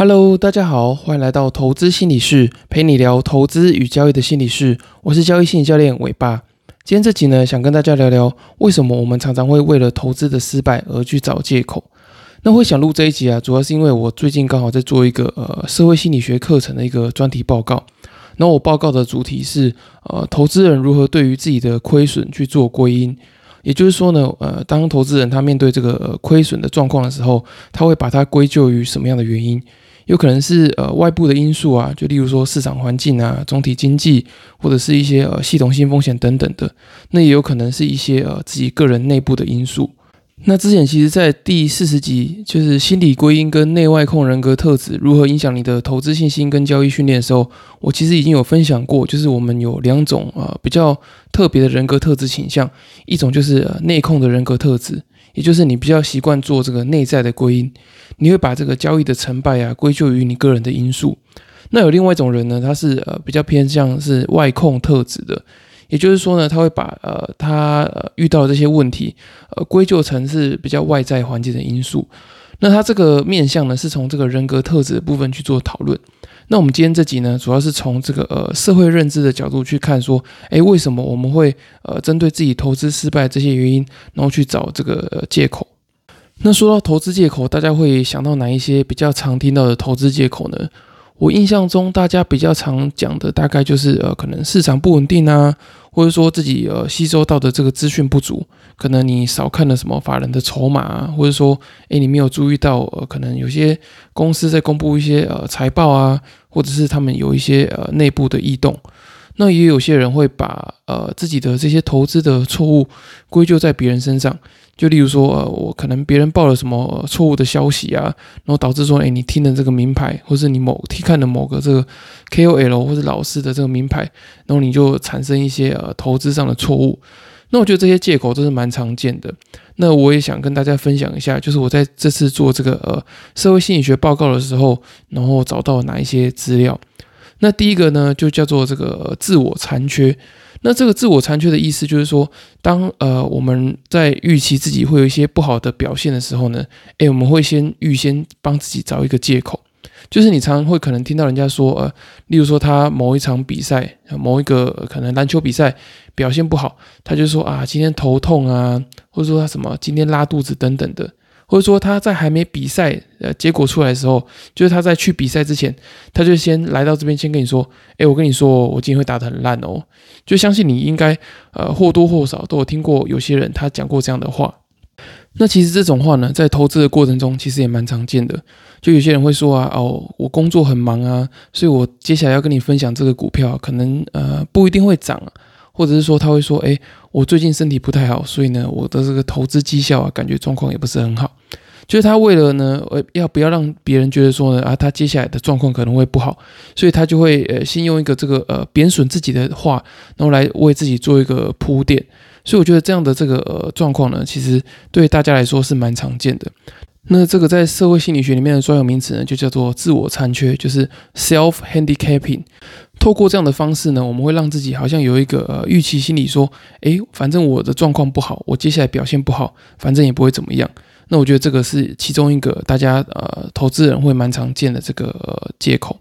Hello，大家好，欢迎来到投资心理室，陪你聊投资与交易的心理室。我是交易心理教练伟爸。今天这集呢，想跟大家聊聊为什么我们常常会为了投资的失败而去找借口。那会想录这一集啊，主要是因为我最近刚好在做一个呃社会心理学课程的一个专题报告。那我报告的主题是呃投资人如何对于自己的亏损去做归因。也就是说呢，呃，当投资人他面对这个亏损的状况的时候，他会把它归咎于什么样的原因？有可能是呃外部的因素啊，就例如说市场环境啊、总体经济，或者是一些呃系统性风险等等的。那也有可能是一些呃自己个人内部的因素。那之前其实，在第四十集就是心理归因跟内外控人格特质如何影响你的投资信心跟交易训练的时候，我其实已经有分享过，就是我们有两种呃比较特别的人格特质倾向，一种就是内控的人格特质。也就是你比较习惯做这个内在的归因，你会把这个交易的成败啊归咎于你个人的因素。那有另外一种人呢，他是呃比较偏向是外控特质的，也就是说呢，他会把呃他遇到的这些问题呃归咎成是比较外在环境的因素。那他这个面向呢，是从这个人格特质的部分去做讨论。那我们今天这集呢，主要是从这个呃社会认知的角度去看，说，诶，为什么我们会呃针对自己投资失败这些原因，然后去找这个借口？那说到投资借口，大家会想到哪一些比较常听到的投资借口呢？我印象中，大家比较常讲的大概就是呃，可能市场不稳定啊，或者说自己呃吸收到的这个资讯不足，可能你少看了什么法人的筹码啊，或者说诶你没有注意到呃可能有些公司在公布一些呃财报啊，或者是他们有一些呃内部的异动。那也有些人会把呃自己的这些投资的错误归咎在别人身上，就例如说，呃，我可能别人报了什么错误的消息啊，然后导致说，哎，你听的这个名牌，或是你某看的某个这个 KOL 或者老师的这个名牌，然后你就产生一些呃投资上的错误。那我觉得这些借口都是蛮常见的。那我也想跟大家分享一下，就是我在这次做这个呃社会心理学报告的时候，然后找到哪一些资料。那第一个呢，就叫做这个自我残缺。那这个自我残缺的意思就是说，当呃我们在预期自己会有一些不好的表现的时候呢，诶，我们会先预先帮自己找一个借口。就是你常常会可能听到人家说，呃，例如说他某一场比赛，某一个可能篮球比赛表现不好，他就说啊，今天头痛啊，或者说他什么今天拉肚子等等的。或者说他在还没比赛，呃，结果出来的时候，就是他在去比赛之前，他就先来到这边，先跟你说，哎，我跟你说，我今天会打得很烂哦。就相信你应该，呃，或多或少都有听过有些人他讲过这样的话。那其实这种话呢，在投资的过程中，其实也蛮常见的。就有些人会说啊，哦，我工作很忙啊，所以我接下来要跟你分享这个股票，可能呃不一定会涨。或者是说他会说，哎，我最近身体不太好，所以呢，我的这个投资绩效啊，感觉状况也不是很好。就是他为了呢，呃，要不要让别人觉得说呢，啊，他接下来的状况可能会不好，所以他就会呃，先用一个这个呃贬损自己的话，然后来为自己做一个铺垫。所以我觉得这样的这个呃状况呢，其实对大家来说是蛮常见的。那这个在社会心理学里面的专有名词呢，就叫做自我残缺，就是 self handicapping。透过这样的方式呢，我们会让自己好像有一个呃预期心理，说，诶，反正我的状况不好，我接下来表现不好，反正也不会怎么样。那我觉得这个是其中一个大家呃投资人会蛮常见的这个借口。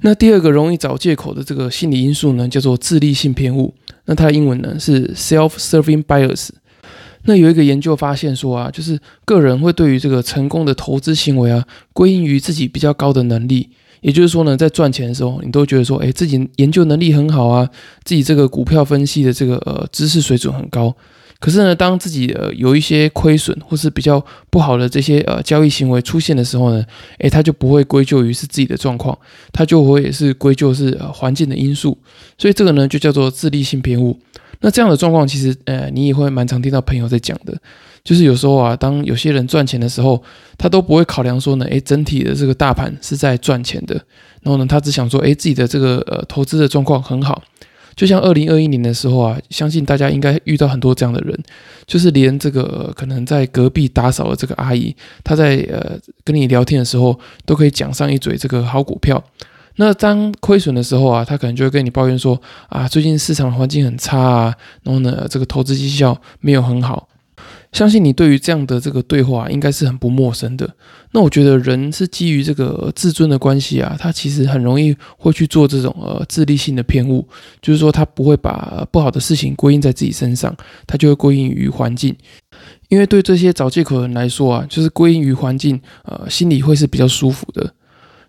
那第二个容易找借口的这个心理因素呢，叫做自利性偏误。那它的英文呢是 self-serving bias。那有一个研究发现说啊，就是个人会对于这个成功的投资行为啊，归因于自己比较高的能力。也就是说呢，在赚钱的时候，你都觉得说，哎，自己研究能力很好啊，自己这个股票分析的这个呃知识水准很高。可是呢，当自己呃有一些亏损或是比较不好的这些呃交易行为出现的时候呢，诶，他就不会归咎于是自己的状况，他就会也是归咎是呃环境的因素。所以这个呢，就叫做自利性偏误。那这样的状况，其实呃，你也会蛮常听到朋友在讲的。就是有时候啊，当有些人赚钱的时候，他都不会考量说呢，诶，整体的这个大盘是在赚钱的，然后呢，他只想说，诶，自己的这个呃投资的状况很好。就像二零二一年的时候啊，相信大家应该遇到很多这样的人，就是连这个可能在隔壁打扫的这个阿姨，她在呃跟你聊天的时候，都可以讲上一嘴这个好股票。那当亏损的时候啊，他可能就会跟你抱怨说啊，最近市场环境很差啊，然后呢，这个投资绩效没有很好。相信你对于这样的这个对话应该是很不陌生的。那我觉得人是基于这个自尊的关系啊，他其实很容易会去做这种呃自利性的偏误，就是说他不会把不好的事情归因在自己身上，他就会归因于环境。因为对这些找借口的人来说啊，就是归因于环境，呃，心里会是比较舒服的。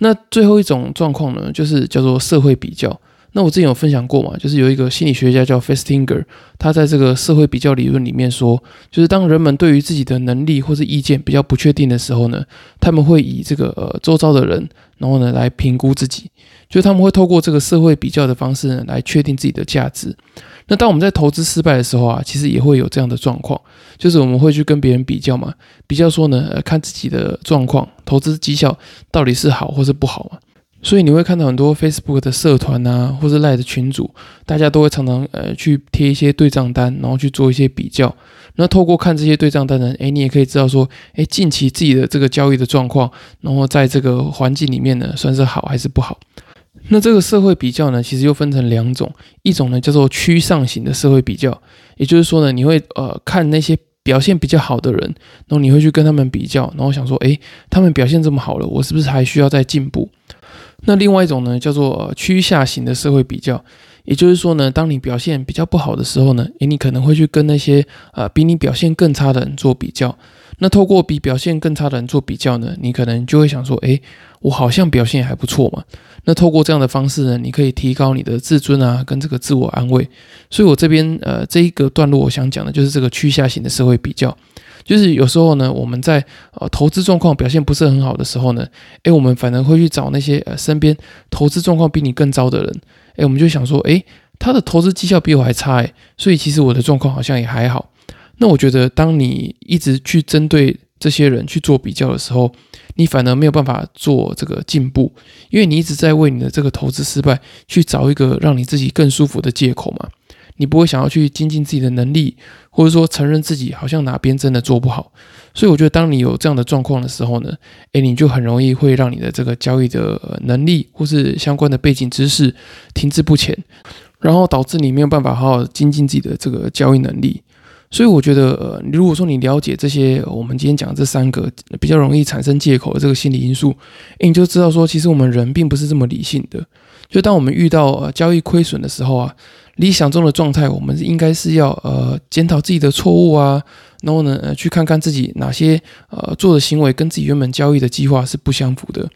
那最后一种状况呢，就是叫做社会比较。那我之前有分享过嘛，就是有一个心理学家叫 Festinger，他在这个社会比较理论里面说，就是当人们对于自己的能力或是意见比较不确定的时候呢，他们会以这个呃周遭的人，然后呢来评估自己，就是他们会透过这个社会比较的方式呢来确定自己的价值。那当我们在投资失败的时候啊，其实也会有这样的状况，就是我们会去跟别人比较嘛，比较说呢，呃，看自己的状况，投资绩效到底是好或是不好嘛。所以你会看到很多 Facebook 的社团啊，或者赖的群组，大家都会常常呃去贴一些对账单，然后去做一些比较。那透过看这些对账单呢，诶，你也可以知道说，诶，近期自己的这个交易的状况，然后在这个环境里面呢，算是好还是不好？那这个社会比较呢，其实又分成两种，一种呢叫做趋上型的社会比较，也就是说呢，你会呃看那些表现比较好的人，然后你会去跟他们比较，然后想说，诶，他们表现这么好了，我是不是还需要再进步？那另外一种呢，叫做趋下型的社会比较，也就是说呢，当你表现比较不好的时候呢，诶，你可能会去跟那些呃比你表现更差的人做比较。那透过比表现更差的人做比较呢，你可能就会想说，诶，我好像表现还不错嘛。那透过这样的方式呢，你可以提高你的自尊啊，跟这个自我安慰。所以我这边呃这一个段落，我想讲的就是这个趋下型的社会比较。就是有时候呢，我们在呃投资状况表现不是很好的时候呢，诶，我们反而会去找那些呃身边投资状况比你更糟的人，诶，我们就想说，诶，他的投资绩效比我还差，诶，所以其实我的状况好像也还好。那我觉得，当你一直去针对这些人去做比较的时候，你反而没有办法做这个进步，因为你一直在为你的这个投资失败去找一个让你自己更舒服的借口嘛。你不会想要去精进自己的能力，或者说承认自己好像哪边真的做不好，所以我觉得当你有这样的状况的时候呢，诶，你就很容易会让你的这个交易的能力或是相关的背景知识停滞不前，然后导致你没有办法好好精进自己的这个交易能力。所以我觉得，呃，如果说你了解这些我们今天讲这三个比较容易产生借口的这个心理因素，诶，你就知道说，其实我们人并不是这么理性的。就当我们遇到呃交易亏损的时候啊。理想中的状态，我们应该是要呃检讨自己的错误啊，然后呢呃去看看自己哪些呃做的行为跟自己原本交易的计划是不相符的。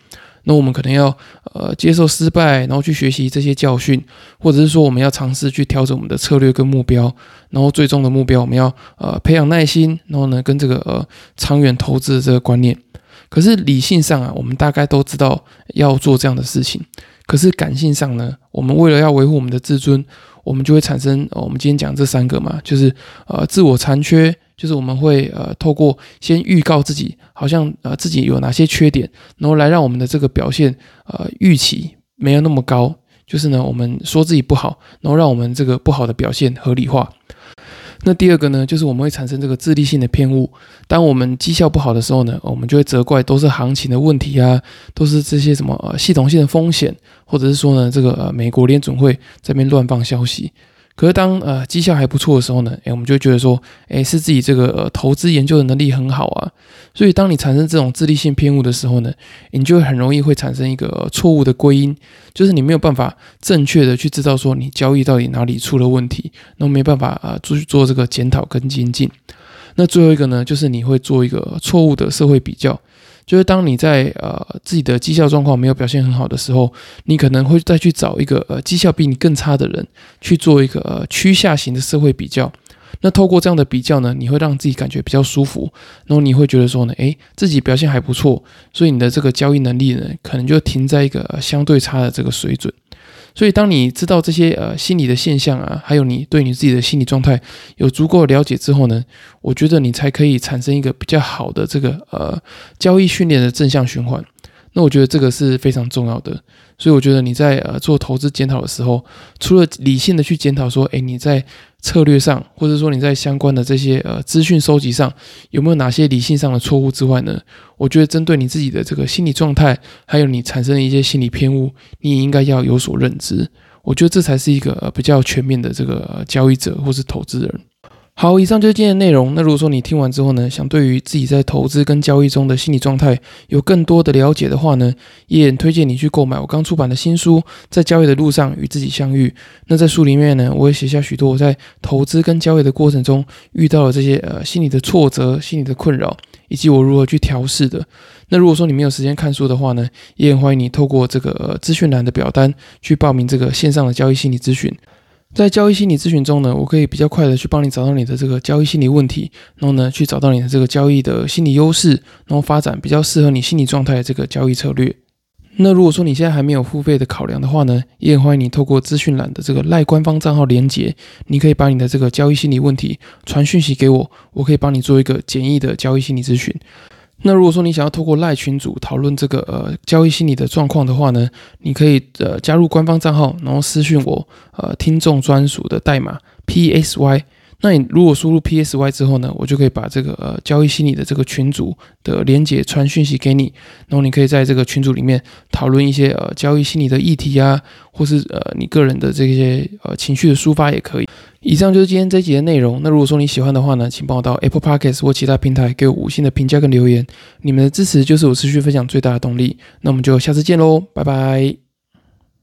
那我们可能要呃接受失败，然后去学习这些教训，或者是说我们要尝试去调整我们的策略跟目标，然后最终的目标我们要呃培养耐心，然后呢跟这个呃长远投资的这个观念。可是理性上啊，我们大概都知道要做这样的事情。可是感性上呢，我们为了要维护我们的自尊，我们就会产生我们今天讲这三个嘛，就是呃自我残缺，就是我们会呃透过先预告自己，好像呃自己有哪些缺点，然后来让我们的这个表现呃预期没有那么高，就是呢我们说自己不好，然后让我们这个不好的表现合理化。那第二个呢，就是我们会产生这个自利性的偏误。当我们绩效不好的时候呢，我们就会责怪都是行情的问题啊，都是这些什么呃系统性的风险，或者是说呢，这个呃美国联准会这边乱放消息。可是当呃绩效还不错的时候呢，诶，我们就觉得说，诶，是自己这个投资研究的能力很好啊。所以当你产生这种自利性偏误的时候呢，你就很容易会产生一个错误的归因，就是你没有办法正确的去知道说你交易到底哪里出了问题，那没办法啊做做这个检讨跟精进。那最后一个呢，就是你会做一个错误的社会比较。就是当你在呃自己的绩效状况没有表现很好的时候，你可能会再去找一个呃绩效比你更差的人去做一个呃趋下型的社会比较。那透过这样的比较呢，你会让自己感觉比较舒服，然后你会觉得说呢，诶，自己表现还不错，所以你的这个交易能力呢，可能就停在一个相对差的这个水准。所以，当你知道这些呃心理的现象啊，还有你对你自己的心理状态有足够了解之后呢，我觉得你才可以产生一个比较好的这个呃交易训练的正向循环。那我觉得这个是非常重要的。所以，我觉得你在呃做投资检讨的时候，除了理性的去检讨说，诶，你在策略上，或者说你在相关的这些呃资讯收集上有没有哪些理性上的错误之外呢？我觉得针对你自己的这个心理状态，还有你产生的一些心理偏误，你也应该要有所认知。我觉得这才是一个比较全面的这个交易者或是投资人。好，以上就是今天的内容。那如果说你听完之后呢，想对于自己在投资跟交易中的心理状态有更多的了解的话呢，也很推荐你去购买我刚出版的新书《在交易的路上与自己相遇》。那在书里面呢，我会写下许多我在投资跟交易的过程中遇到的这些呃心理的挫折、心理的困扰，以及我如何去调试的。那如果说你没有时间看书的话呢，也很欢迎你透过这个资讯栏的表单去报名这个线上的交易心理咨询。在交易心理咨询中呢，我可以比较快的去帮你找到你的这个交易心理问题，然后呢，去找到你的这个交易的心理优势，然后发展比较适合你心理状态的这个交易策略。那如果说你现在还没有付费的考量的话呢，也很欢迎你透过资讯栏的这个赖官方账号连接，你可以把你的这个交易心理问题传讯息给我，我可以帮你做一个简易的交易心理咨询。那如果说你想要透过赖群组讨论这个呃交易心理的状况的话呢，你可以呃加入官方账号，然后私讯我呃听众专属的代码 P S Y。那你如果输入 P S Y 之后呢，我就可以把这个呃交易心理的这个群组的连接传讯息给你，然后你可以在这个群组里面讨论一些呃交易心理的议题啊，或是呃你个人的这些呃情绪的抒发也可以。以上就是今天这一集的内容。那如果说你喜欢的话呢，请帮我到 Apple Podcast 或其他平台给我五星的评价跟留言。你们的支持就是我持续分享最大的动力。那我们就下次见喽，拜拜。